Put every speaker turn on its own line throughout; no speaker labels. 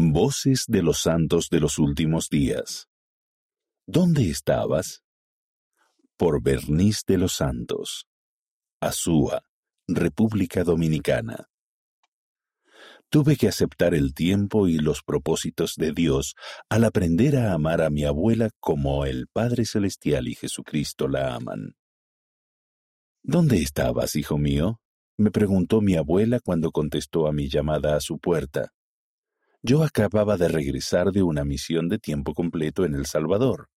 Voces de los santos de los últimos días. ¿Dónde estabas? Por Bernice de los Santos. Azúa, República Dominicana. Tuve que aceptar el tiempo y los propósitos de Dios al aprender a amar a mi abuela como el Padre Celestial y Jesucristo la aman. ¿Dónde estabas, hijo mío? me preguntó mi abuela cuando contestó a mi llamada a su puerta. Yo acababa de regresar de una misión de tiempo completo en El Salvador.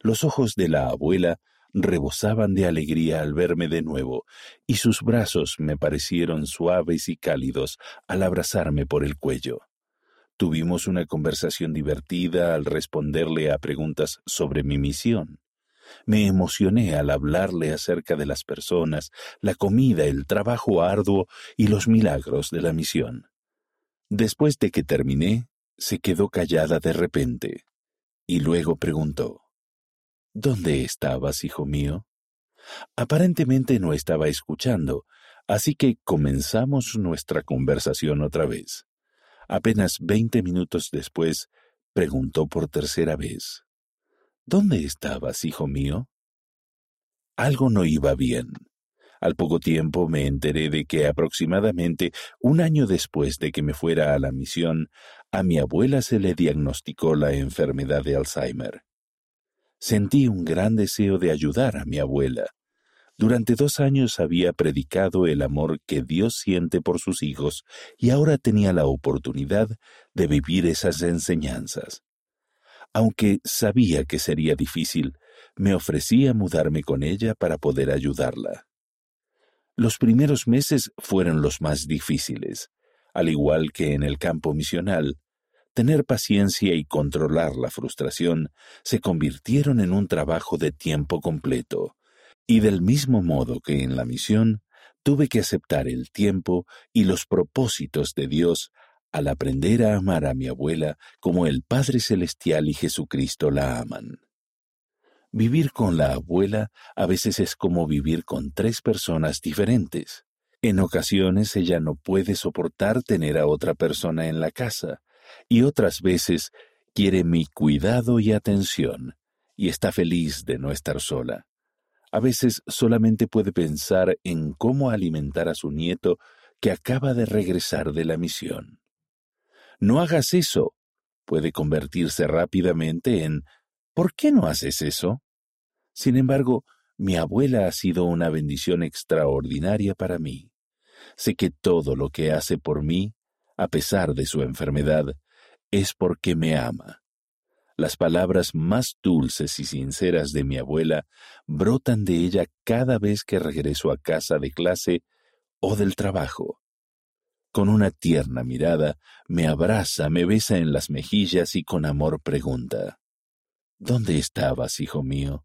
Los ojos de la abuela rebosaban de alegría al verme de nuevo, y sus brazos me parecieron suaves y cálidos al abrazarme por el cuello. Tuvimos una conversación divertida al responderle a preguntas sobre mi misión. Me emocioné al hablarle acerca de las personas, la comida, el trabajo arduo y los milagros de la misión. Después de que terminé, se quedó callada de repente, y luego preguntó, ¿Dónde estabas, hijo mío? Aparentemente no estaba escuchando, así que comenzamos nuestra conversación otra vez. Apenas veinte minutos después, preguntó por tercera vez, ¿Dónde estabas, hijo mío? Algo no iba bien. Al poco tiempo me enteré de que aproximadamente un año después de que me fuera a la misión, a mi abuela se le diagnosticó la enfermedad de Alzheimer. Sentí un gran deseo de ayudar a mi abuela. Durante dos años había predicado el amor que Dios siente por sus hijos y ahora tenía la oportunidad de vivir esas enseñanzas. Aunque sabía que sería difícil, me ofrecía mudarme con ella para poder ayudarla. Los primeros meses fueron los más difíciles. Al igual que en el campo misional, tener paciencia y controlar la frustración se convirtieron en un trabajo de tiempo completo. Y del mismo modo que en la misión, tuve que aceptar el tiempo y los propósitos de Dios al aprender a amar a mi abuela como el Padre Celestial y Jesucristo la aman. Vivir con la abuela a veces es como vivir con tres personas diferentes. En ocasiones ella no puede soportar tener a otra persona en la casa, y otras veces quiere mi cuidado y atención, y está feliz de no estar sola. A veces solamente puede pensar en cómo alimentar a su nieto que acaba de regresar de la misión. No hagas eso. Puede convertirse rápidamente en ¿Por qué no haces eso? Sin embargo, mi abuela ha sido una bendición extraordinaria para mí. Sé que todo lo que hace por mí, a pesar de su enfermedad, es porque me ama. Las palabras más dulces y sinceras de mi abuela brotan de ella cada vez que regreso a casa de clase o del trabajo. Con una tierna mirada me abraza, me besa en las mejillas y con amor pregunta ¿Dónde estabas, hijo mío?